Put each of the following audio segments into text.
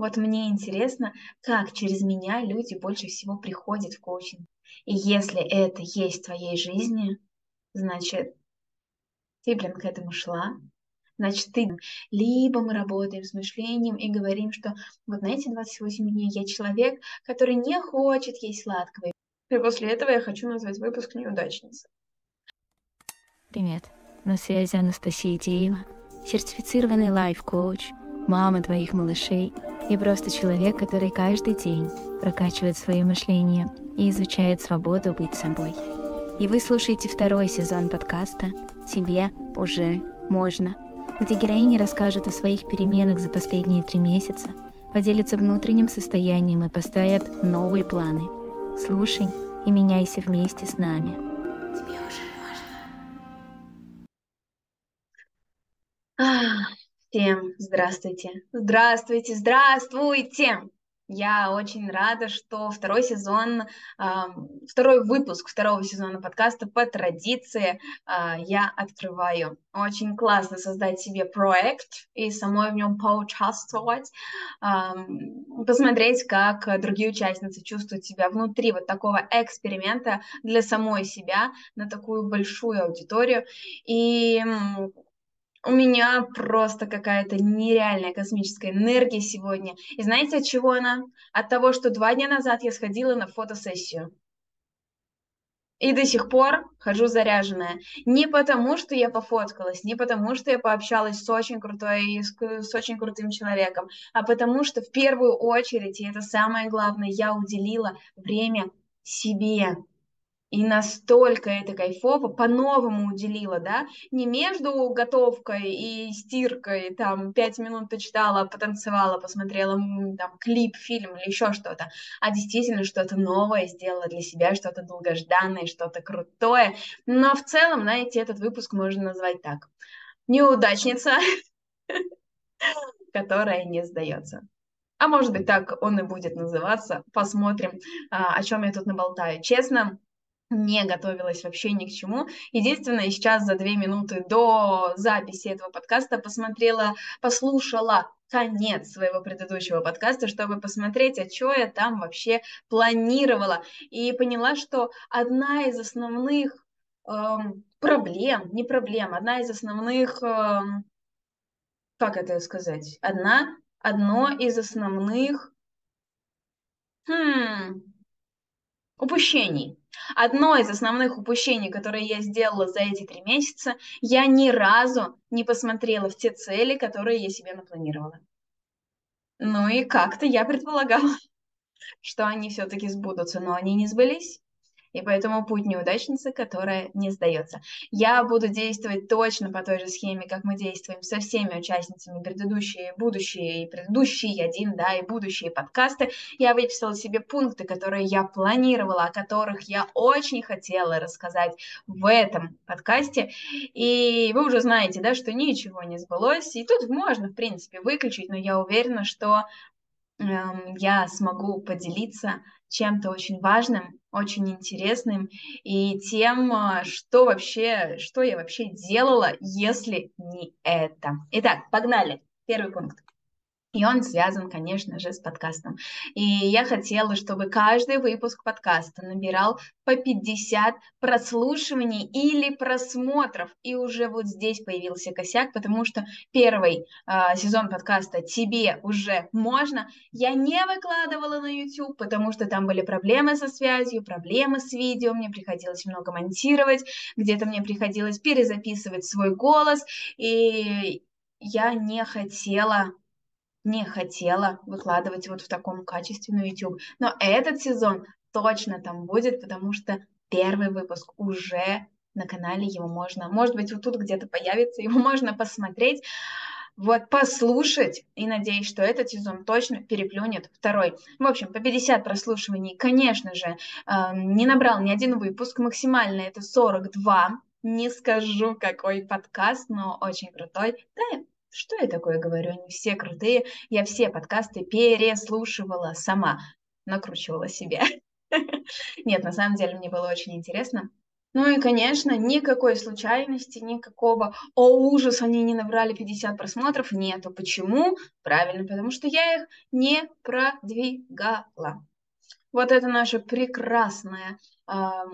Вот мне интересно, как через меня люди больше всего приходят в коучинг. И если это есть в твоей жизни, значит, ты, блин, к этому шла, значит, ты либо мы работаем с мышлением и говорим, что вот на эти 28 дней я человек, который не хочет есть сладкого. И после этого я хочу назвать выпуск неудачницы. Привет, на связи Анастасия Деева, сертифицированный лайф-коуч, мама твоих малышей и просто человек, который каждый день прокачивает свое мышление и изучает свободу быть собой. И вы слушаете второй сезон подкаста «Тебе уже можно», где героини расскажут о своих переменах за последние три месяца, поделятся внутренним состоянием и поставят новые планы. Слушай и меняйся вместе с нами. Тебе уже можно. Всем здравствуйте. Здравствуйте, здравствуйте. Я очень рада, что второй сезон, второй выпуск второго сезона подкаста по традиции а, я открываю. Очень классно создать себе проект и самой в нем поучаствовать, посмотреть, как другие участницы чувствуют себя внутри вот такого эксперимента для самой себя на такую большую аудиторию. И у меня просто какая-то нереальная космическая энергия сегодня. И знаете, от чего она? От того, что два дня назад я сходила на фотосессию. И до сих пор хожу заряженная. Не потому, что я пофоткалась, не потому, что я пообщалась с очень крутой, с, очень крутым человеком, а потому что в первую очередь, и это самое главное, я уделила время себе. И настолько это кайфово, по-новому уделила, да, не между готовкой и стиркой, там, пять минут почитала, потанцевала, посмотрела там клип, фильм или еще что-то, а действительно что-то новое сделала для себя, что-то долгожданное, что-то крутое. Но в целом, знаете, этот выпуск можно назвать так. Неудачница, которая не сдается. А может быть, так он и будет называться. Посмотрим, а, о чем я тут наболтаю. Честно, не готовилась вообще ни к чему. Единственное, сейчас за две минуты до записи этого подкаста посмотрела, послушала конец своего предыдущего подкаста, чтобы посмотреть, а что я там вообще планировала. И поняла, что одна из основных эм, проблем, не проблем, одна из основных, эм, как это сказать, одна, одно из основных хм, упущений Одно из основных упущений, которые я сделала за эти три месяца, я ни разу не посмотрела в те цели, которые я себе напланировала. Ну и как-то я предполагала, что они все-таки сбудутся, но они не сбылись и поэтому путь неудачницы, которая не сдается. Я буду действовать точно по той же схеме, как мы действуем со всеми участницами предыдущие, будущие, и предыдущие один, да, и будущие подкасты. Я выписала себе пункты, которые я планировала, о которых я очень хотела рассказать в этом подкасте. И вы уже знаете, да, что ничего не сбылось, и тут можно, в принципе, выключить, но я уверена, что эм, я смогу поделиться чем-то очень важным, очень интересным и тем, а, что вообще, что я вообще делала, если не это. Итак, погнали. Первый пункт. И он связан, конечно же, с подкастом. И я хотела, чтобы каждый выпуск подкаста набирал по 50 прослушиваний или просмотров. И уже вот здесь появился косяк, потому что первый э, сезон подкаста «Тебе уже можно» я не выкладывала на YouTube, потому что там были проблемы со связью, проблемы с видео, мне приходилось много монтировать, где-то мне приходилось перезаписывать свой голос, и я не хотела не хотела выкладывать вот в таком качестве на YouTube. Но этот сезон точно там будет, потому что первый выпуск уже на канале, его можно, может быть, вот тут где-то появится, его можно посмотреть, вот послушать, и надеюсь, что этот сезон точно переплюнет второй. В общем, по 50 прослушиваний, конечно же, эм, не набрал ни один выпуск, максимально это 42, не скажу, какой подкаст, но очень крутой. Да, что я такое говорю? Они все крутые. Я все подкасты переслушивала сама, накручивала себе. Нет, на самом деле мне было очень интересно. Ну и, конечно, никакой случайности, никакого «О, ужас, они не набрали 50 просмотров» нету. Почему? Правильно, потому что я их не продвигала. Вот это наше прекрасное Э,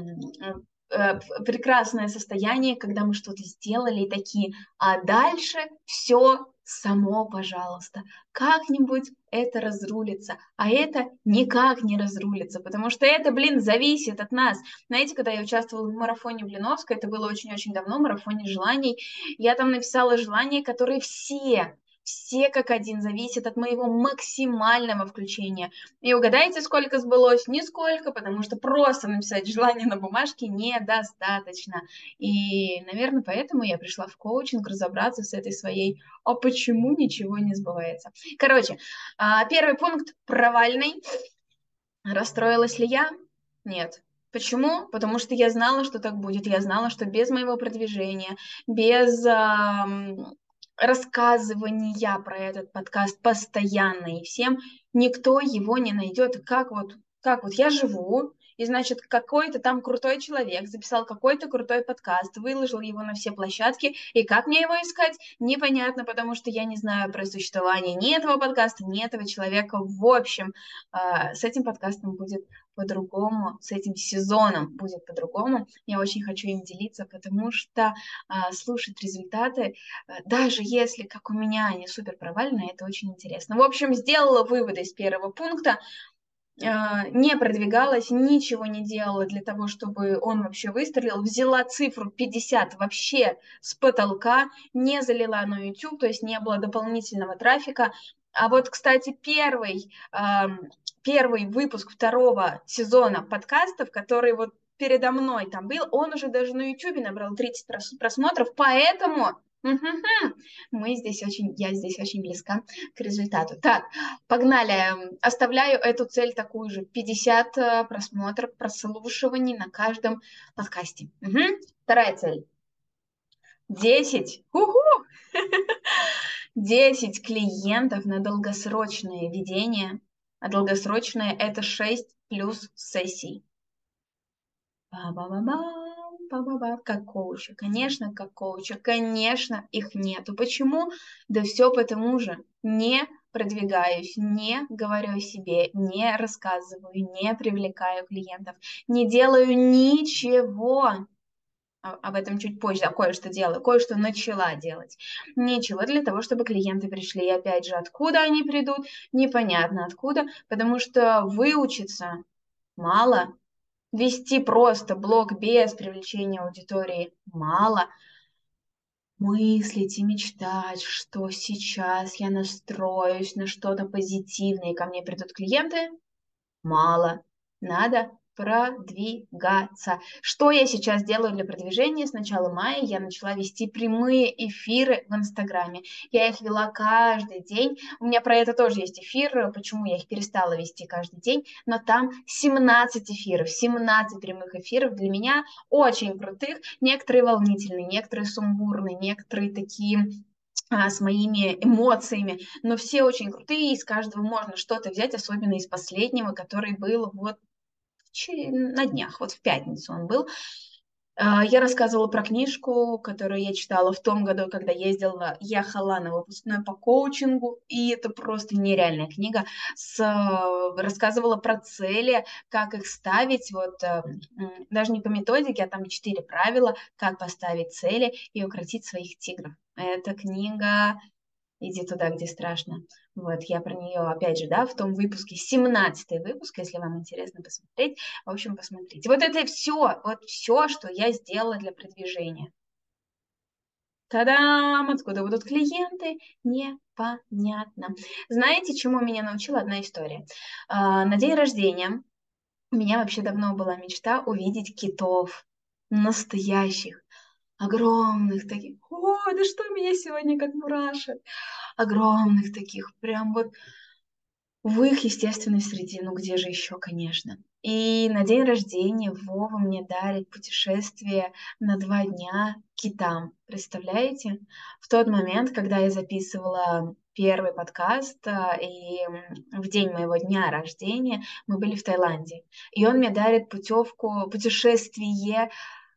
прекрасное состояние, когда мы что-то сделали и такие, а дальше все само, пожалуйста, как-нибудь это разрулится, а это никак не разрулится, потому что это, блин, зависит от нас. Знаете, когда я участвовала в марафоне Блиновской, это было очень-очень давно, марафоне желаний, я там написала желания, которые все все как один зависят от моего максимального включения. И угадайте, сколько сбылось? Нисколько, потому что просто написать желание на бумажке недостаточно. И, наверное, поэтому я пришла в коучинг разобраться с этой своей «а почему ничего не сбывается?». Короче, а, первый пункт провальный. Расстроилась ли я? Нет. Почему? Потому что я знала, что так будет. Я знала, что без моего продвижения, без рассказывания про этот подкаст постоянно и всем, никто его не найдет. Как вот, как вот я живу, и, значит, какой-то там крутой человек записал какой-то крутой подкаст, выложил его на все площадки, и как мне его искать, непонятно, потому что я не знаю про существование ни этого подкаста, ни этого человека. В общем, а, с этим подкастом будет по-другому, с этим сезоном будет по-другому. Я очень хочу им делиться, потому что а, слушать результаты, а, даже если, как у меня, они супер провальные, это очень интересно. В общем, сделала выводы из первого пункта. А, не продвигалась, ничего не делала для того, чтобы он вообще выстрелил, взяла цифру 50 вообще с потолка, не залила на YouTube, то есть не было дополнительного трафика. А вот, кстати, первый, первый выпуск второго сезона подкастов, который вот передо мной там был, он уже даже на YouTube набрал 30 просмотров, поэтому мы здесь очень, я здесь очень близка к результату. Так, погнали. Оставляю эту цель такую же. 50 э, просмотров, прослушиваний на каждом подкасте. Угу. Вторая цель. 10. Уху! 10 клиентов на долгосрочное ведение. А долгосрочное это 6 плюс сессий. Ба-ба-ба-ба ба-ба-ба, как коуча. Конечно, как коуча. Конечно, их нету. Почему? Да все потому же. Не продвигаюсь, не говорю о себе, не рассказываю, не привлекаю клиентов, не делаю ничего. Об этом чуть позже, а кое-что делаю, кое-что начала делать. Ничего для того, чтобы клиенты пришли. И опять же, откуда они придут, непонятно откуда, потому что выучиться мало, вести просто блог без привлечения аудитории мало. Мыслить и мечтать, что сейчас я настроюсь на что-то позитивное, и ко мне придут клиенты, мало. Надо продвигаться. Что я сейчас делаю для продвижения? С начала мая я начала вести прямые эфиры в Инстаграме. Я их вела каждый день. У меня про это тоже есть эфир, почему я их перестала вести каждый день. Но там 17 эфиров, 17 прямых эфиров для меня очень крутых. Некоторые волнительные, некоторые сумбурные, некоторые такие а, с моими эмоциями, но все очень крутые, из каждого можно что-то взять, особенно из последнего, который был вот на днях, вот в пятницу он был. А, я рассказывала про книжку, которую я читала в том году, когда ездила, ехала на выпускной по коучингу, и это просто нереальная книга. С, рассказывала про цели, как их ставить, вот э, даже не по методике, а там четыре правила, как поставить цели и укротить своих тигров. Эта книга иди туда, где страшно. Вот, я про нее, опять же, да, в том выпуске, 17 выпуск, если вам интересно посмотреть, в общем, посмотрите. Вот это все, вот все, что я сделала для продвижения. Та-дам! Откуда будут клиенты? Непонятно. Знаете, чему меня научила одна история? А, на день рождения у меня вообще давно была мечта увидеть китов, настоящих, огромных таких. Ой, да что меня сегодня как мурашит. Огромных таких, прям вот в их естественной среде, ну где же еще, конечно. И на день рождения Вова мне дарит путешествие на два дня китам. Представляете? В тот момент, когда я записывала первый подкаст, а, и в день моего дня рождения мы были в Таиланде. И он мне дарит путевку, путешествие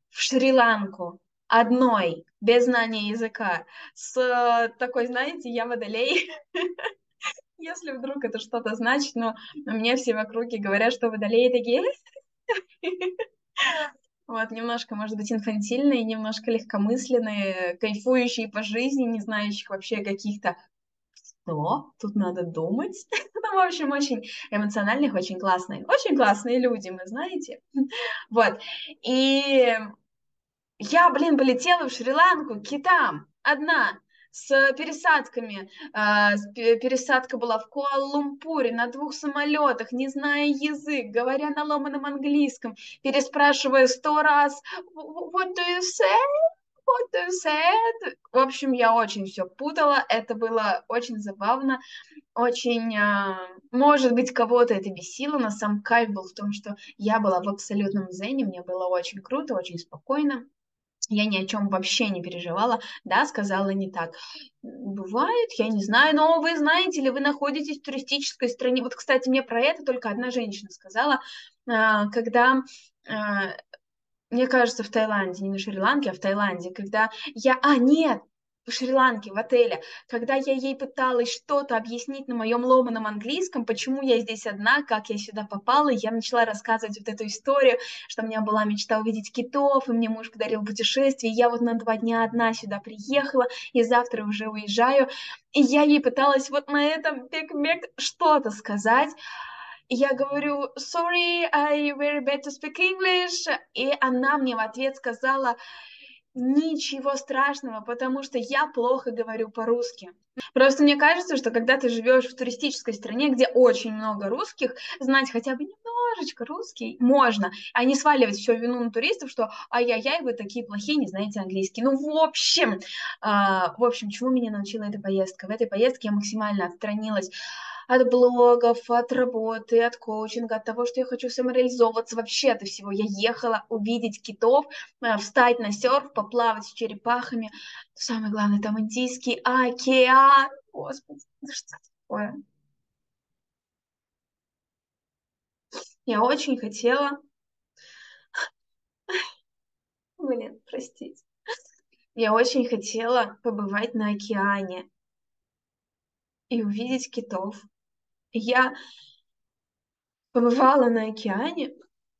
в Шри-Ланку одной, без знания языка, с такой, знаете, я водолей, если вдруг это что-то значит, но мне все в округе говорят, что водолеи такие... Вот, немножко, может быть, инфантильные, немножко легкомысленные, кайфующие по жизни, не знающих вообще каких-то что тут надо думать. ну, в общем, очень эмоциональных, очень классные, очень классные люди, мы знаете. вот. И я, блин, полетела в Шри-Ланку, китам, одна, с пересадками. А, пересадка была в Куала-Лумпуре на двух самолетах, не зная язык, говоря на ломаном английском, переспрашивая сто раз «What do you say?» What do you say? В общем, я очень все путала, это было очень забавно, очень, а, может быть, кого-то это бесило, но сам кайф был в том, что я была в абсолютном зене, мне было очень круто, очень спокойно. Я ни о чем вообще не переживала. Да, сказала не так. Бывает, я не знаю, но вы знаете ли, вы находитесь в туристической стране. Вот, кстати, мне про это только одна женщина сказала, а, когда а, мне кажется, в Таиланде, не на Шри-Ланке, а в Таиланде, когда я... А, нет, в Шри-Ланке, в отеле, когда я ей пыталась что-то объяснить на моем ломаном английском, почему я здесь одна, как я сюда попала, я начала рассказывать вот эту историю, что у меня была мечта увидеть китов, и мне муж подарил путешествие, я вот на два дня одна сюда приехала, и завтра уже уезжаю, и я ей пыталась вот на этом бег-бег что-то сказать, я говорю, sorry, I very bad to speak English, и она мне в ответ сказала, Ничего страшного, потому что я плохо говорю по-русски. Просто мне кажется, что когда ты живешь в туристической стране, где очень много русских, знать хотя бы немножечко русский можно, а не сваливать всю вину на туристов, что ай-яй-яй, вы такие плохие, не знаете английский. Ну, в общем, э, в общем, чему меня научила эта поездка? В этой поездке я максимально отстранилась от блогов, от работы, от коучинга, от того, что я хочу самореализовываться, вообще от всего. Я ехала увидеть китов, э, встать на серф, поплавать с черепахами. Самое главное, там Индийский океан. Господи, да что такое? Я очень хотела... Блин, простите. Я очень хотела побывать на океане и увидеть китов. Я побывала на океане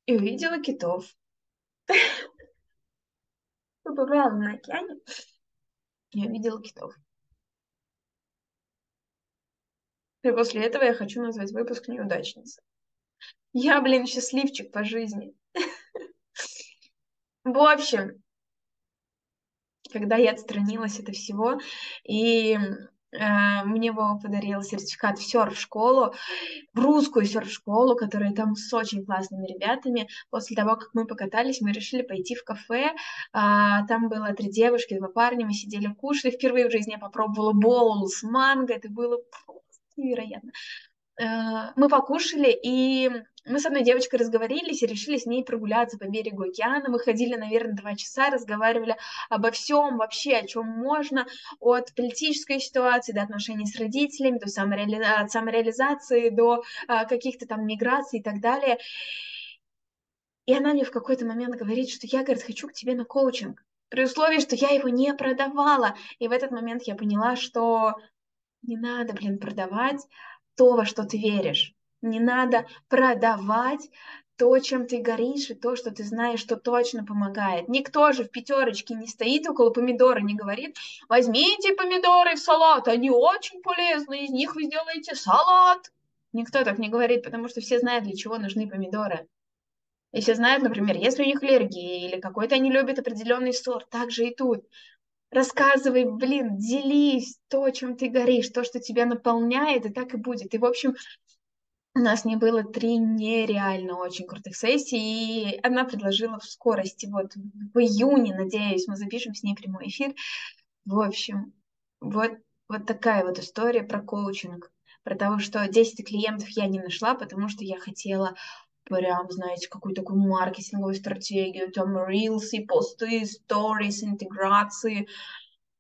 и увидела китов. Побывала на океане и увидела китов. И после этого я хочу назвать выпуск неудачница. Я, блин, счастливчик по жизни. В общем, когда я отстранилась от всего и мне Вова подарил сертификат в серф-школу, в русскую серф-школу, которая там с очень классными ребятами. После того, как мы покатались, мы решили пойти в кафе. А, там было три девушки, два парня, мы сидели, кушали. Впервые в жизни я попробовала боул с манго, это было просто невероятно. Э, мы покушали, и мы с одной девочкой разговорились и решили с ней прогуляться по берегу океана. Мы ходили, наверное, два часа, разговаривали обо всем вообще, о чем можно, от политической ситуации до отношений с родителями, до самореали... от самореализации, до а, каких-то там миграций и так далее. И она мне в какой-то момент говорит, что я, говорит, хочу к тебе на коучинг, при условии, что я его не продавала. И в этот момент я поняла, что не надо, блин, продавать, то, во что ты веришь. Не надо продавать то, чем ты горишь, и то, что ты знаешь, что точно помогает. Никто же в пятерочке не стоит около помидора, не говорит, возьмите помидоры в салат, они очень полезны, из них вы сделаете салат. Никто так не говорит, потому что все знают, для чего нужны помидоры. И все знают, например, если у них аллергия или какой-то они любят определенный сорт, так же и тут рассказывай, блин, делись то, чем ты горишь, то, что тебя наполняет, и так и будет. И, в общем, у нас не было три нереально очень крутых сессий, и она предложила в скорости, вот в июне, надеюсь, мы запишем с ней прямой эфир. В общем, вот, вот такая вот история про коучинг, про то, что 10 клиентов я не нашла, потому что я хотела прям, знаете, какую-то такую маркетинговую стратегию, там рилсы, посты, сторис, интеграции.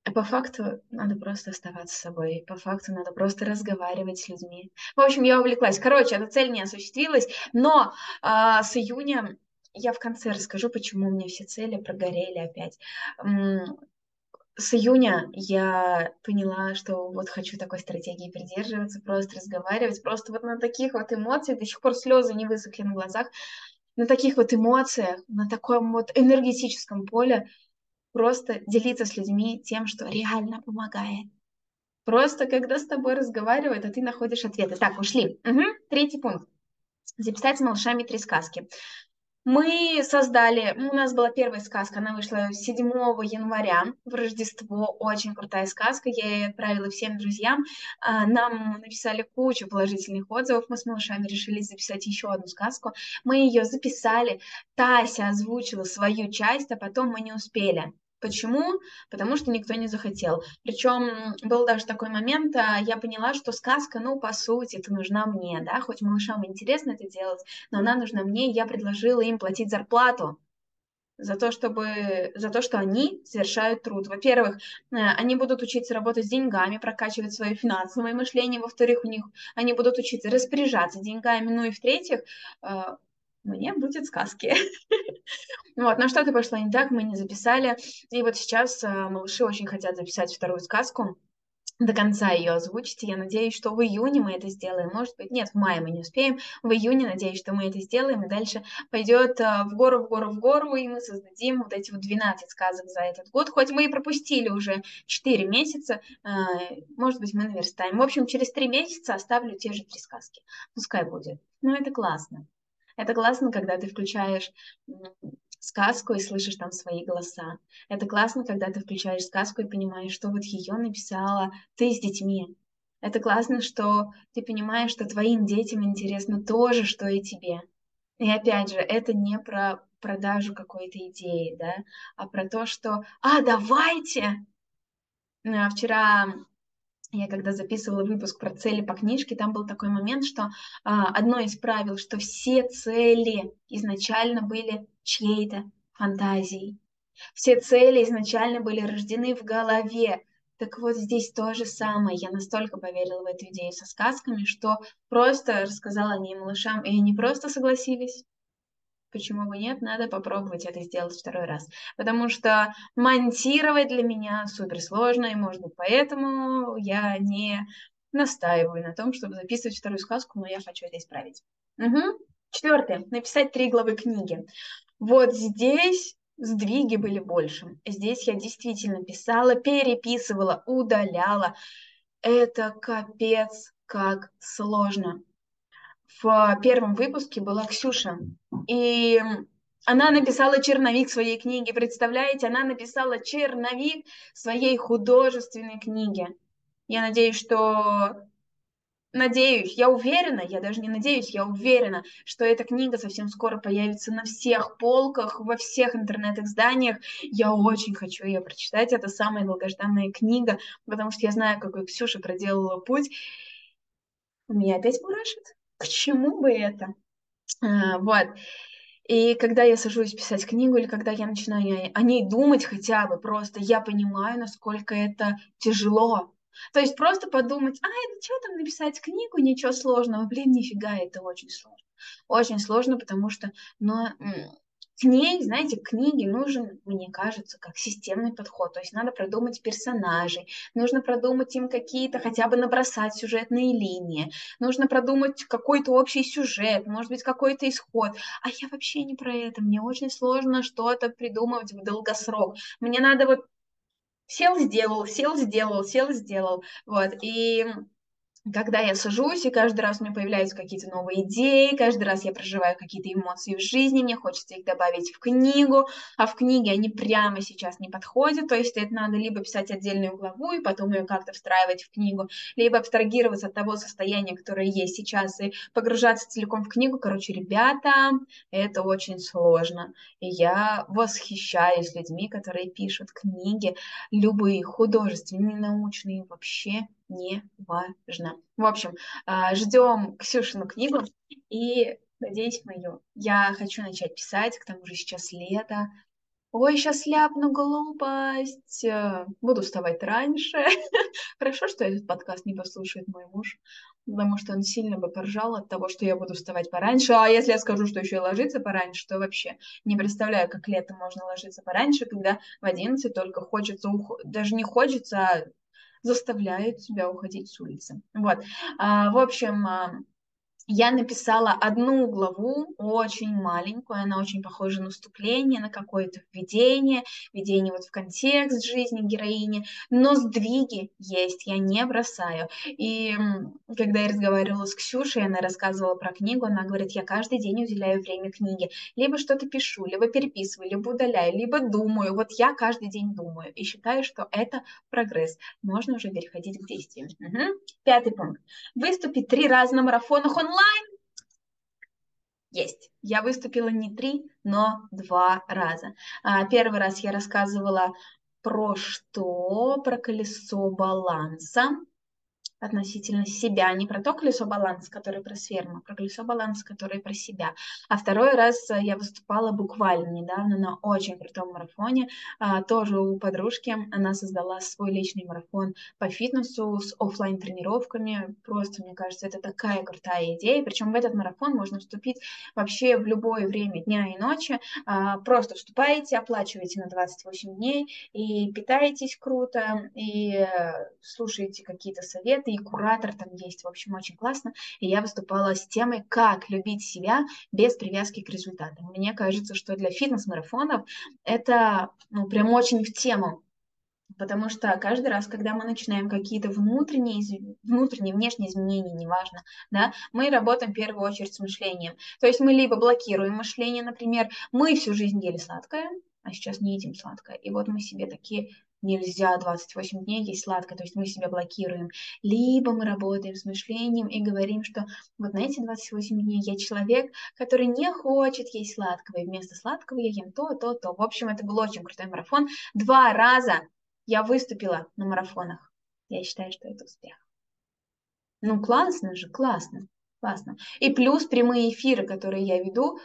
По факту надо просто оставаться собой, по факту надо просто разговаривать с людьми. В общем, я увлеклась. Короче, эта цель не осуществилась, но э, с июня я в конце расскажу, почему у меня все цели прогорели опять. С июня я поняла, что вот хочу такой стратегии придерживаться, просто разговаривать, просто вот на таких вот эмоциях, до сих пор слезы не высохли на глазах, на таких вот эмоциях, на таком вот энергетическом поле просто делиться с людьми тем, что реально помогает. Просто когда с тобой разговаривают, а ты находишь ответы. Так, ушли. Угу. Третий пункт. Записать с малышами три сказки. Мы создали, у нас была первая сказка, она вышла 7 января в Рождество, очень крутая сказка, я ее отправила всем друзьям, а, нам написали кучу положительных отзывов, мы с малышами решили записать еще одну сказку, мы ее записали, Тася озвучила свою часть, а потом мы не успели. Почему? Потому что никто не захотел. Причем был даже такой момент, а, я поняла, что сказка, ну, по сути, это нужна мне, да, хоть малышам интересно это делать, но она нужна мне, и я предложила им платить зарплату за то, чтобы, за то, что они совершают труд. Во-первых, э, они будут учиться работать с деньгами, прокачивать свое финансовое мышление. Во-вторых, у них они будут учиться распоряжаться деньгами. Ну и в-третьих, э, мне будет сказки. вот, но что-то пошло не так, мы не записали. И вот сейчас э, малыши очень хотят записать вторую сказку до конца ее озвучить. Я надеюсь, что в июне мы это сделаем. Может быть, нет, в мае мы не успеем. В июне надеюсь, что мы это сделаем, и дальше пойдет э, в гору, в гору, в гору, и мы создадим вот эти вот 12 сказок за этот год. Хоть мы и пропустили уже 4 месяца, э, может быть, мы наверстаем. В общем, через 3 месяца оставлю те же три сказки. Пускай будет. Ну, это классно. Это классно, когда ты включаешь сказку и слышишь там свои голоса. Это классно, когда ты включаешь сказку и понимаешь, что вот ее написала ты с детьми. Это классно, что ты понимаешь, что твоим детям интересно то же, что и тебе. И опять же, это не про продажу какой-то идеи, да, а про то, что «А, давайте!» а Вчера я когда записывала выпуск про цели по книжке, там был такой момент, что а, одно из правил, что все цели изначально были чьей-то фантазией. Все цели изначально были рождены в голове. Так вот здесь то же самое. Я настолько поверила в эту идею со сказками, что просто рассказала о ней малышам, и они просто согласились почему бы нет, надо попробовать это сделать второй раз. Потому что монтировать для меня супер сложно, и, может быть, поэтому я не настаиваю на том, чтобы записывать вторую сказку, но я хочу это исправить. Угу. Четвертое. Написать три главы книги. Вот здесь сдвиги были больше. Здесь я действительно писала, переписывала, удаляла. Это капец как сложно в первом выпуске была Ксюша. И она написала черновик своей книги. Представляете, она написала черновик своей художественной книги. Я надеюсь, что... Надеюсь, я уверена, я даже не надеюсь, я уверена, что эта книга совсем скоро появится на всех полках, во всех интернет-изданиях. Я очень хочу ее прочитать. Это самая долгожданная книга, потому что я знаю, какой Ксюша проделала путь. Меня опять мурашит к чему бы это? А, вот. И когда я сажусь писать книгу, или когда я начинаю о ней думать хотя бы, просто я понимаю, насколько это тяжело. То есть просто подумать, а, это что там написать книгу, ничего сложного. Блин, нифига, это очень сложно. Очень сложно, потому что, ну, к ней, знаете, к книге нужен, мне кажется, как системный подход. То есть надо продумать персонажей, нужно продумать им какие-то, хотя бы набросать сюжетные линии, нужно продумать какой-то общий сюжет, может быть, какой-то исход. А я вообще не про это. Мне очень сложно что-то придумывать в долгосрок. Мне надо вот сел, сделал, сел, сделал, сел, сделал. Вот. И когда я сажусь, и каждый раз у меня появляются какие-то новые идеи, каждый раз я проживаю какие-то эмоции в жизни, мне хочется их добавить в книгу, а в книге они прямо сейчас не подходят, то есть это надо либо писать отдельную главу и потом ее как-то встраивать в книгу, либо абстрагироваться от того состояния, которое есть сейчас, и погружаться целиком в книгу. Короче, ребята, это очень сложно. И я восхищаюсь людьми, которые пишут книги, любые, художественные, научные, вообще не важно. В общем, а, ждем Ксюшину книгу и надеюсь мою. Я хочу начать писать, к тому же сейчас лето. Ой, сейчас ляпну глупость. Буду вставать раньше. Хорошо, что этот подкаст не послушает мой муж. потому что он сильно бы поржал от того, что я буду вставать пораньше. А если я скажу, что еще и ложиться пораньше, то вообще не представляю, как летом можно ложиться пораньше, когда в 11 только хочется, ух... даже не хочется, а заставляет себя уходить с улицы. Вот. А, в общем, а, я написала одну главу, очень маленькую, она очень похожа на вступление, на какое-то введение, введение вот в контекст жизни героини, но сдвиги есть, я не бросаю. И когда я разговаривала с Ксюшей, она рассказывала про книгу, она говорит, я каждый день уделяю время книге, либо что-то пишу, либо переписываю, либо удаляю, либо думаю, вот я каждый день думаю и считаю, что это прогресс, можно уже переходить к действиям. Угу. Пятый пункт. Выступить три раза на марафонах онлайн онлайн? Есть. Я выступила не три, но два раза. А, первый раз я рассказывала про что? Про колесо баланса относительно себя, не про то колесо баланса, которое про сферу, а про колесо баланса, которое про себя. А второй раз э, я выступала буквально недавно на очень крутом марафоне, а, тоже у подружки. Она создала свой личный марафон по фитнесу с офлайн тренировками. Просто, мне кажется, это такая крутая идея. Причем в этот марафон можно вступить вообще в любое время дня и ночи. А, просто вступаете, оплачиваете на 28 дней и питаетесь круто, и э, слушаете какие-то советы, и куратор там есть, в общем, очень классно. И я выступала с темой, как любить себя без привязки к результатам. Мне кажется, что для фитнес-марафонов это ну, прям очень в тему, Потому что каждый раз, когда мы начинаем какие-то внутренние, внутренние, внешние изменения, неважно, да, мы работаем в первую очередь с мышлением. То есть мы либо блокируем мышление, например, мы всю жизнь ели сладкое, а сейчас не едим сладкое. И вот мы себе такие нельзя 28 дней есть сладкое, то есть мы себя блокируем. Либо мы работаем с мышлением и говорим, что вот на эти 28 дней я человек, который не хочет есть сладкого, и вместо сладкого я ем то, то, то. В общем, это был очень крутой марафон. Два раза я выступила на марафонах. Я считаю, что это успех. Ну, классно же, классно, классно. И плюс прямые эфиры, которые я веду,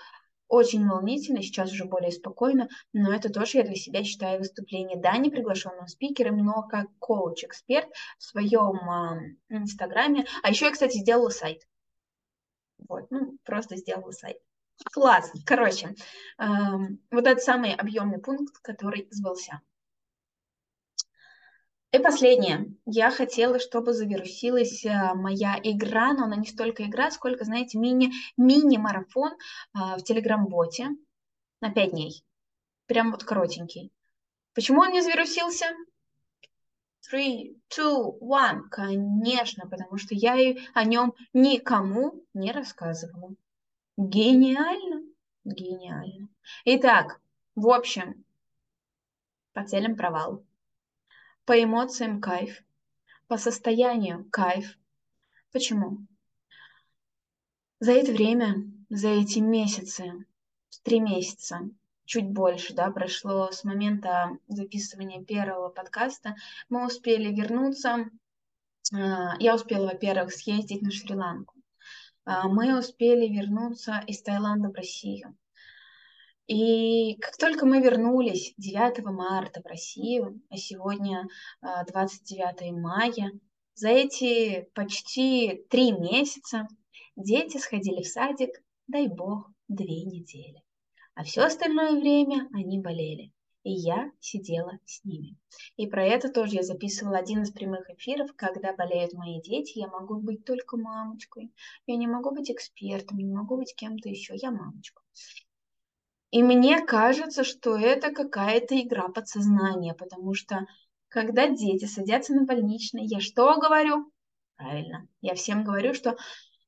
очень волнительно, сейчас уже более спокойно, но это тоже я для себя считаю выступление, да, не приглашенным спикером, но как коуч-эксперт в своем э, инстаграме. А еще я, кстати, сделала сайт. Вот, ну, просто сделала сайт. Классно. Короче, э, вот этот самый объемный пункт, который сбылся. И последнее. Я хотела, чтобы завирусилась э, моя игра, но она не столько игра, сколько, знаете, мини, мини-марафон э, в Телеграм-боте на 5 дней. Прям вот коротенький. Почему он не завирусился? Three, two, one. Конечно, потому что я о нем никому не рассказывала. Гениально, гениально. Итак, в общем, по целям провал. По эмоциям кайф, по состоянию кайф. Почему? За это время, за эти месяцы, три месяца, чуть больше, да, прошло с момента записывания первого подкаста, мы успели вернуться. А, я успела, во-первых, съездить на Шри-Ланку. А, мы успели вернуться из Таиланда в Россию. И как только мы вернулись 9 марта в Россию, а сегодня 29 а, мая, за эти почти три месяца дети сходили в садик, дай бог, две недели. А все остальное время они болели. И я сидела с ними. И про это тоже я записывала один из прямых эфиров, когда болеют мои дети, я могу быть только мамочкой. Я не могу быть экспертом, не могу быть кем-то еще, я мамочка. И мне кажется, что это какая-то игра подсознания, потому что когда дети садятся на больничный, я что говорю? Правильно, я всем говорю, что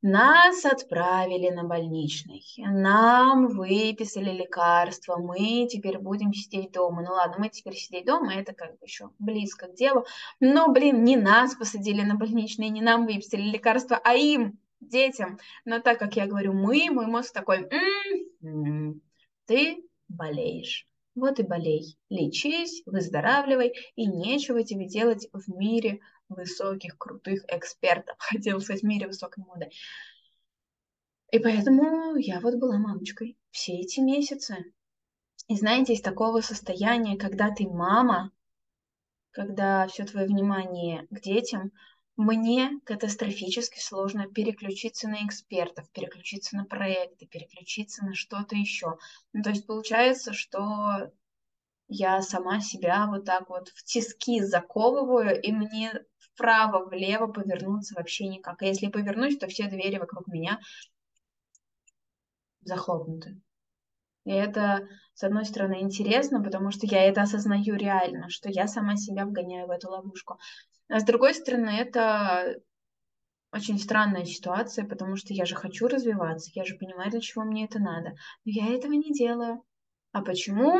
нас отправили на больничный, нам выписали лекарства, мы теперь будем сидеть дома. Ну ладно, мы теперь сидеть дома, это как бы еще близко к делу. Но, блин, не нас посадили на больничный, не нам выписали лекарства, а им, детям. Но так как я говорю мы, мой мозг такой, м-м-м, ты болеешь. Вот и болей. Лечись, выздоравливай, и нечего тебе делать в мире высоких, крутых экспертов. Хотела сказать, в мире высокой моды. И поэтому я вот была мамочкой все эти месяцы. И знаете, из такого состояния, когда ты мама, когда все твое внимание к детям, мне катастрофически сложно переключиться на экспертов, переключиться на проекты, переключиться на что-то еще. Ну, то есть получается, что я сама себя вот так вот в тиски заковываю, и мне вправо-влево повернуться вообще никак. А если повернусь, то все двери вокруг меня захлопнуты. И это, с одной стороны, интересно, потому что я это осознаю реально, что я сама себя вгоняю в эту ловушку. А с другой стороны, это очень странная ситуация, потому что я же хочу развиваться, я же понимаю, для чего мне это надо. Но я этого не делаю. А почему?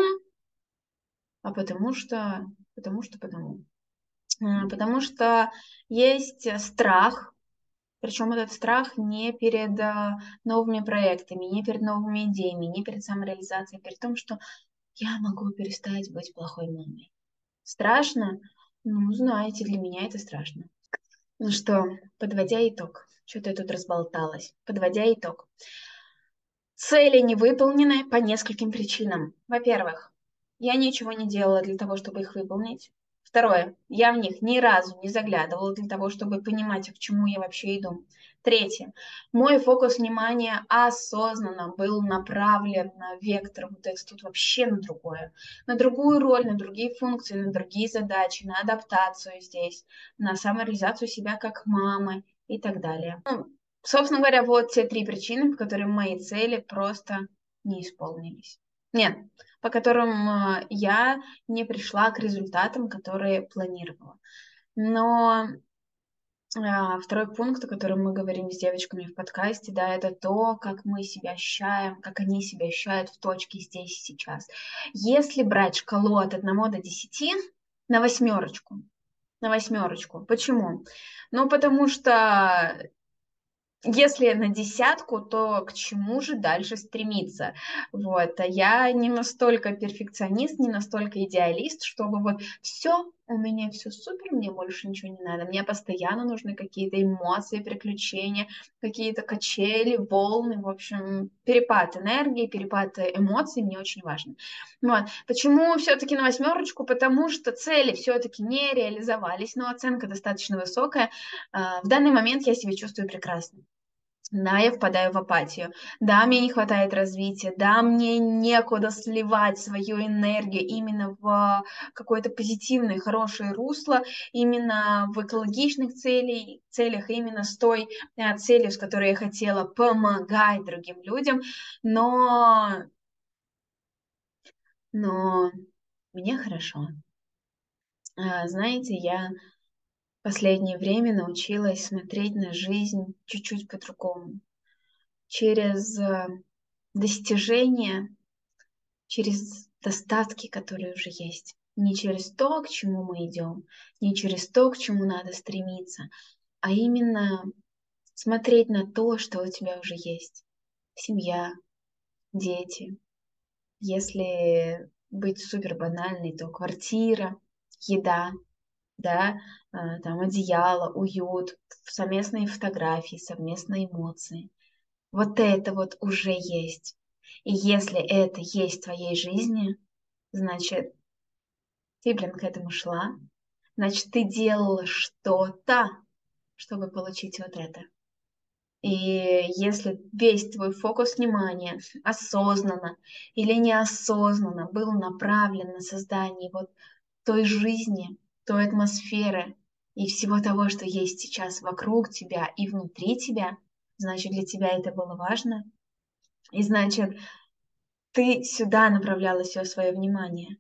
А потому что, потому что, потому. А, потому что есть страх, причем этот страх не перед а, новыми проектами, не перед новыми идеями, не перед самореализацией, а перед тем, что я могу перестать быть плохой мамой. Страшно? Ну, знаете, для меня это страшно. Ну что, подводя итог. Что-то я тут разболталась. Подводя итог. Цели не выполнены по нескольким причинам. Во-первых, я ничего не делала для того, чтобы их выполнить. Второе. Я в них ни разу не заглядывала для того, чтобы понимать, к чему я вообще иду. Третье. Мой фокус внимания осознанно был направлен на вектор вот этот тут вообще на другое. На другую роль, на другие функции, на другие задачи, на адаптацию здесь, на самореализацию себя как мамы и так далее. Ну, собственно говоря, вот те три причины, по которым мои цели просто не исполнились. Нет, по которым э, я не пришла к результатам, которые планировала. Но второй пункт, о котором мы говорим с девочками в подкасте, да, это то, как мы себя ощущаем, как они себя ощущают в точке здесь и сейчас. Если брать шкалу от 1 до 10 на восьмерочку, на восьмерочку. Почему? Ну, потому что если на десятку, то к чему же дальше стремиться? Вот. А я не настолько перфекционист, не настолько идеалист, чтобы вот все, у меня все супер, мне больше ничего не надо. Мне постоянно нужны какие-то эмоции, приключения, какие-то качели, волны, в общем, перепад энергии, перепад эмоций мне очень важно. Вот. Почему все-таки на восьмерочку? Потому что цели все-таки не реализовались, но оценка достаточно высокая. А, в данный момент я себя чувствую прекрасно. Да, я впадаю в апатию. Да, мне не хватает развития. Да, мне некуда сливать свою энергию именно в какое-то позитивное, хорошее русло, именно в экологичных целей, целях, именно с той а, целью, с которой я хотела помогать другим людям. Но, но мне хорошо. А, знаете, я последнее время научилась смотреть на жизнь чуть-чуть по-другому. Через э, достижения, через достатки, которые уже есть. Не через то, к чему мы идем, не через то, к чему надо стремиться, а именно смотреть на то, что у тебя уже есть. Семья, дети. Если быть супер банальной, то квартира, еда, да, там одеяло, уют, совместные фотографии, совместные эмоции. Вот это вот уже есть. И если это есть в твоей жизни, значит, ты, блин, к этому шла, значит, ты делала что-то, чтобы получить вот это. И если весь твой фокус внимания осознанно или неосознанно был направлен на создание вот той жизни, той атмосферы и всего того, что есть сейчас вокруг тебя и внутри тебя, значит, для тебя это было важно. И значит, ты сюда направляла все свое внимание.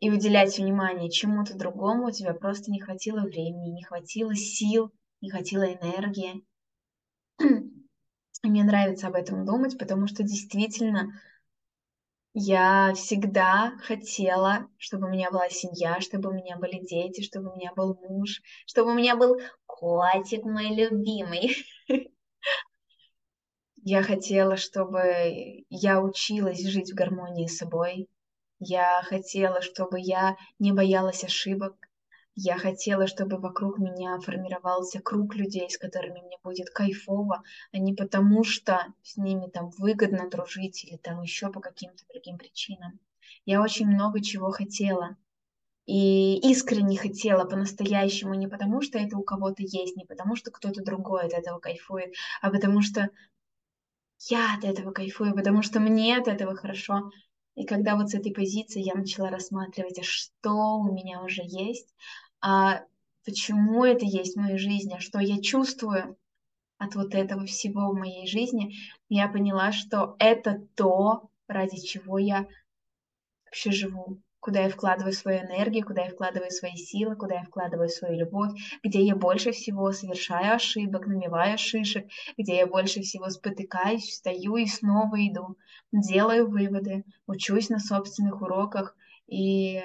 И уделять внимание чему-то другому у тебя просто не хватило времени, не хватило сил, не хватило энергии. мне нравится об этом думать, потому что действительно я всегда хотела, чтобы у меня была семья, чтобы у меня были дети, чтобы у меня был муж, чтобы у меня был котик мой любимый. Я хотела, чтобы я училась жить в гармонии с собой. Я хотела, чтобы я не боялась ошибок. Я хотела, чтобы вокруг меня формировался круг людей, с которыми мне будет кайфово, а не потому, что с ними там выгодно дружить или там еще по каким-то другим причинам. Я очень много чего хотела. и искренне хотела по-настоящему, не потому что это у кого-то есть, не потому что кто-то другой от этого кайфует, а потому что я от этого кайфую, потому что мне от этого хорошо. И когда вот с этой позиции я начала рассматривать, а что у меня уже есть, а почему это есть в моей жизни, а что я чувствую от вот этого всего в моей жизни, я поняла, что это то, ради чего я вообще живу. Куда я вкладываю свою энергию, куда я вкладываю свои силы, куда я вкладываю свою любовь, где я больше всего совершаю ошибок, намеваю шишек, где я больше всего спотыкаюсь, встаю и снова иду, делаю выводы, учусь на собственных уроках и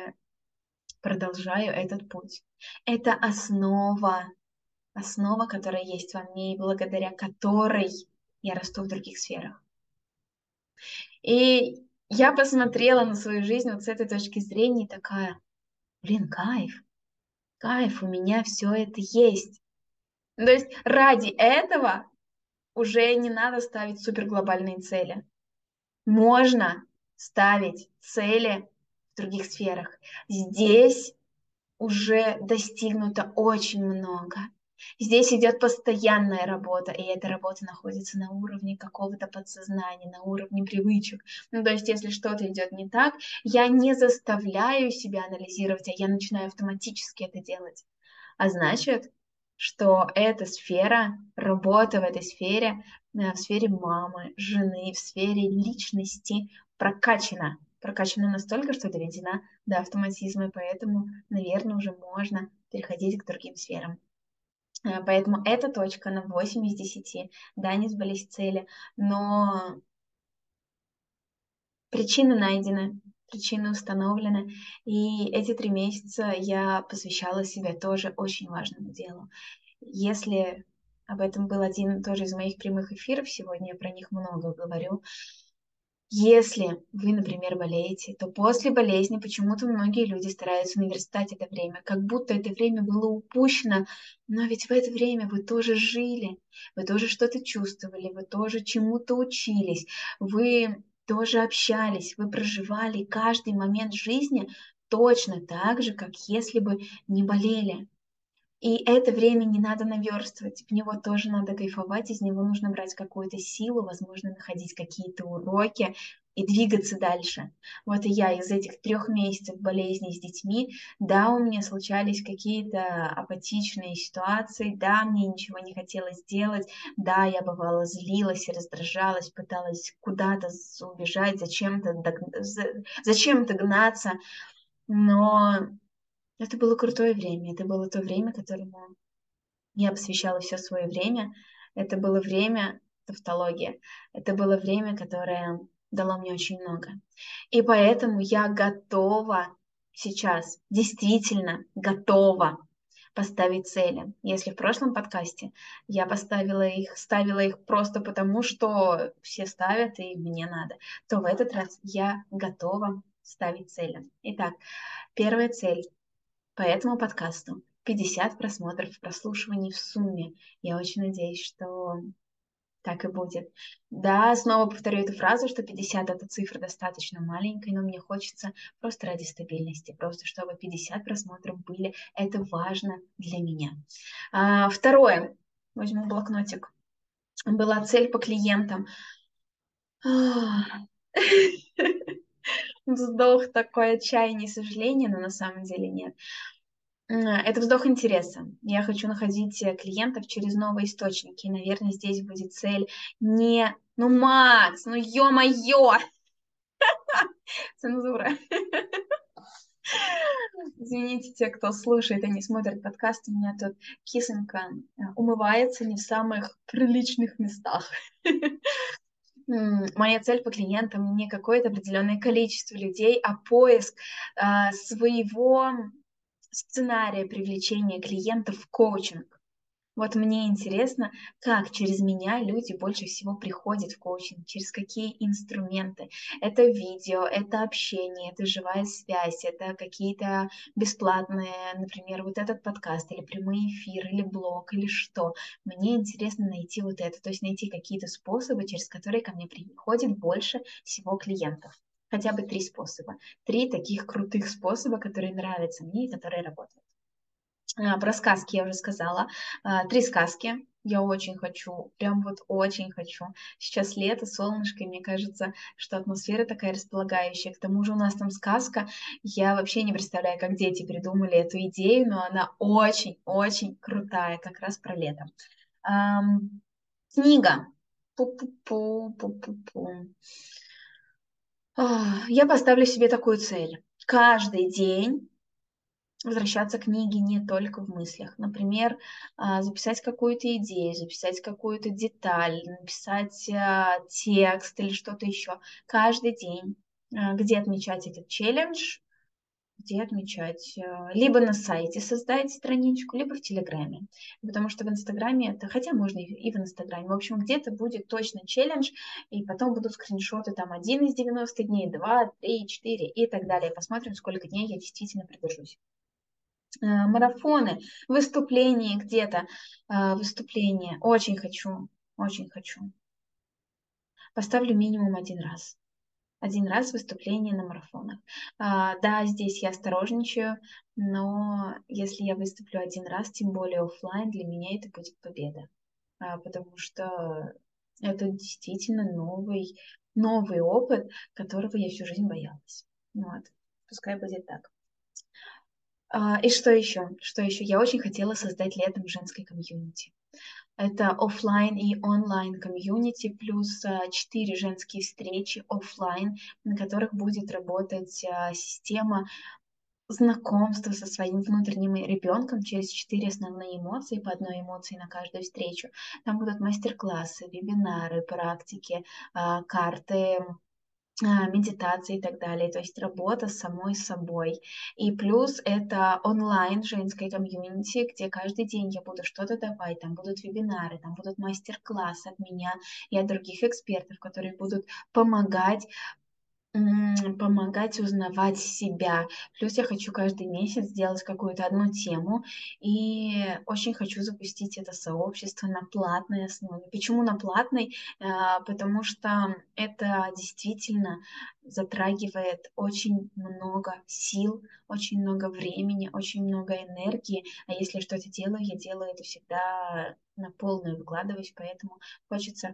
продолжаю этот путь. Это основа, основа, которая есть во мне и благодаря которой я расту в других сферах. И я посмотрела на свою жизнь вот с этой точки зрения и такая, блин, кайф, кайф, у меня все это есть. То есть ради этого уже не надо ставить суперглобальные цели. Можно ставить цели в других сферах. Здесь уже достигнуто очень много. Здесь идет постоянная работа, и эта работа находится на уровне какого-то подсознания, на уровне привычек. Ну, то есть, если что-то идет не так, я не заставляю себя анализировать, а я начинаю автоматически это делать. А значит, что эта сфера, работа в этой сфере, э, в сфере мамы, жены, в сфере личности прокачана. Прокачана настолько, что доведена до автоматизма, и поэтому, наверное, уже можно переходить к другим сферам. Э, поэтому эта точка на 8 из 10. Да, не сбылись цели, но причины найдены, причины установлены. И эти три месяца я посвящала себя тоже очень важному делу. Если об этом был один тоже из моих прямых эфиров, сегодня я про них много говорю, если вы, например, болеете, то после болезни почему-то многие люди стараются наверстать это время, как будто это время было упущено, но ведь в это время вы тоже жили, вы тоже что-то чувствовали, вы тоже чему-то учились, вы тоже общались, вы проживали каждый момент жизни точно так же, как если бы не болели. И это время не надо наверстывать, в него тоже надо кайфовать, из него нужно брать какую-то силу, возможно, находить какие-то уроки и двигаться дальше. Вот и я из этих трех месяцев болезни с детьми, да, у меня случались какие-то апатичные ситуации, да, мне ничего не хотелось делать, да, я бывала злилась и раздражалась, пыталась куда-то убежать, зачем-то зачем-то гнаться, но это было крутое время, это было то время, которому я посвящала все свое время. Это было время, тавтология, это было время, которое дало мне очень много. И поэтому я готова сейчас, действительно готова поставить цели. Если в прошлом подкасте я поставила их, ставила их просто потому, что все ставят и мне надо, то в этот раз я готова ставить цели. Итак, первая цель по этому подкасту 50 просмотров, прослушиваний в сумме. Я очень надеюсь, что так и будет. Да, снова повторю эту фразу, что 50 это цифра достаточно маленькая, но мне хочется просто ради стабильности, просто чтобы 50 просмотров были. Это важно для меня. А, второе. Возьму блокнотик. Была цель по клиентам. вздох такой отчаяние и сожаление, но на самом деле нет. Это вздох интереса. Я хочу находить э, клиентов через новые источники. И, наверное, здесь будет цель не... Ну, Макс, ну ё-моё! Цензура. Извините те, кто слушает и не смотрит подкаст, у меня тут кисонька э, умывается не в самых приличных местах. моя цель по клиентам не какое-то определенное количество людей, а поиск э, своего сценария привлечения клиентов в коучинг. Вот мне интересно, как через меня люди больше всего приходят в коучинг, через какие инструменты. Это видео, это общение, это живая связь, это какие-то бесплатные, например, вот этот подкаст, или прямой эфир, или блог, или что. Мне интересно найти вот это, то есть найти какие-то способы, через которые ко мне приходит больше всего клиентов. Хотя бы три способа. Три таких крутых способа, которые нравятся мне и которые работают. А, про сказки я уже сказала. А, три сказки. Я очень хочу, прям вот очень хочу. Сейчас лето, солнышко, и мне кажется, что атмосфера такая располагающая. К тому же у нас там сказка. Я вообще не представляю, как дети придумали эту идею, но она очень-очень крутая, как раз про лето. Эм, книга. Пу-пу-пу, пу-пу-пу. Я поставлю себе такую цель. Каждый день возвращаться к книге не только в мыслях. Например, а, записать какую-то идею, записать какую-то деталь, написать а, текст или что-то еще. Каждый день. А, где отмечать этот челлендж? где отмечать. Либо на сайте создать страничку, либо в Телеграме. Потому что в Инстаграме это, хотя можно и в Инстаграме, в общем, где-то будет точно челлендж, и потом будут скриншоты там один из 90 дней, два, три, четыре и так далее. Посмотрим, сколько дней я действительно придержусь. Э, марафоны, выступления где-то, э, выступления. Очень хочу, очень хочу. Поставлю минимум один раз. Один раз выступление на марафонах. А, да, здесь я осторожничаю, но если я выступлю один раз, тем более офлайн, для меня это будет победа. А, потому что это действительно новый, новый опыт, которого я всю жизнь боялась. Вот. Пускай будет так. А, и что еще? Что еще? Я очень хотела создать летом женской комьюнити. Это офлайн и онлайн комьюнити, плюс а, четыре женские встречи офлайн, на которых будет работать а, система знакомства со своим внутренним ребенком через четыре основные эмоции, по одной эмоции на каждую встречу. Там будут мастер-классы, вебинары, практики, карты медитации и так далее, то есть работа с самой собой. И плюс это онлайн женской комьюнити, где каждый день я буду что-то давать, там будут вебинары, там будут мастер-классы от меня и от других экспертов, которые будут помогать помогать узнавать себя. Плюс я хочу каждый месяц сделать какую-то одну тему, и очень хочу запустить это сообщество на платной основе. Почему на платной? А, потому что это действительно затрагивает очень много сил, очень много времени, очень много энергии. А если что-то делаю, я делаю это всегда на полную выкладываюсь, поэтому хочется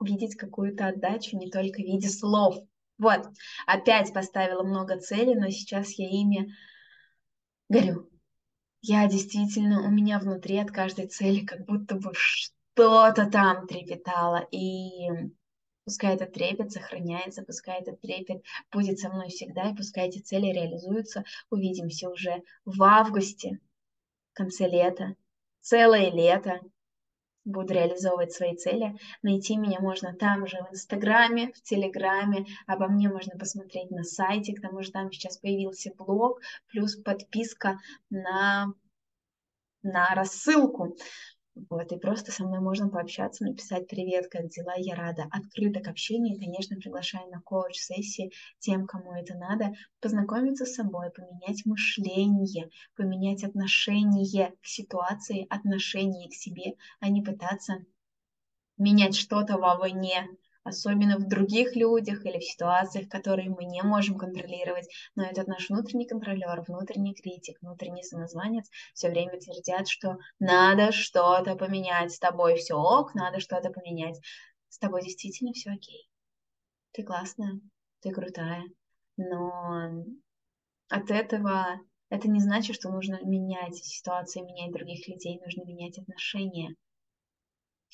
видеть какую-то отдачу не только в виде слов. Вот, опять поставила много целей, но сейчас я ими горю. Я действительно, у меня внутри от каждой цели как будто бы что-то там трепетало. И пускай этот трепет сохраняется, пускай этот трепет будет со мной всегда, и пускай эти цели реализуются. Увидимся уже в августе, в конце лета, целое лето, буду реализовывать свои цели. Найти меня можно там же, в Инстаграме, в Телеграме. Обо мне можно посмотреть на сайте, к тому же там сейчас появился блог, плюс подписка на, на рассылку. Вот, и просто со мной можно пообщаться, написать «Привет, как дела? Я рада». Открыто к общению, конечно, приглашаю на коуч-сессии тем, кому это надо, познакомиться с собой, поменять мышление, поменять отношение к ситуации, отношение к себе, а не пытаться менять что-то вовне, особенно в других людях или в ситуациях, которые мы не можем контролировать. Но этот наш внутренний контролер, внутренний критик, внутренний самозванец все время твердят, что надо что-то поменять, с тобой все ок, надо что-то поменять. С тобой действительно все окей. Ты классная, ты крутая, но от этого это не значит, что нужно менять ситуации, менять других людей, нужно менять отношения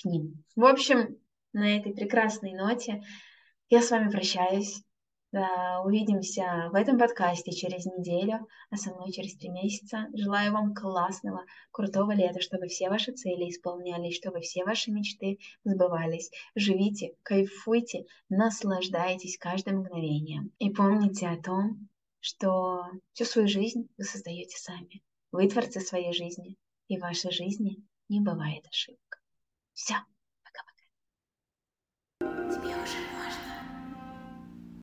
к ним. В общем, на этой прекрасной ноте я с вами прощаюсь. Увидимся в этом подкасте через неделю, а со мной через три месяца. Желаю вам классного, крутого лета, чтобы все ваши цели исполнялись, чтобы все ваши мечты сбывались. Живите, кайфуйте, наслаждайтесь каждым мгновением. И помните о том, что всю свою жизнь вы создаете сами. Вы творцы своей жизни, и в вашей жизни не бывает ошибок. Все. Тебе уже можно.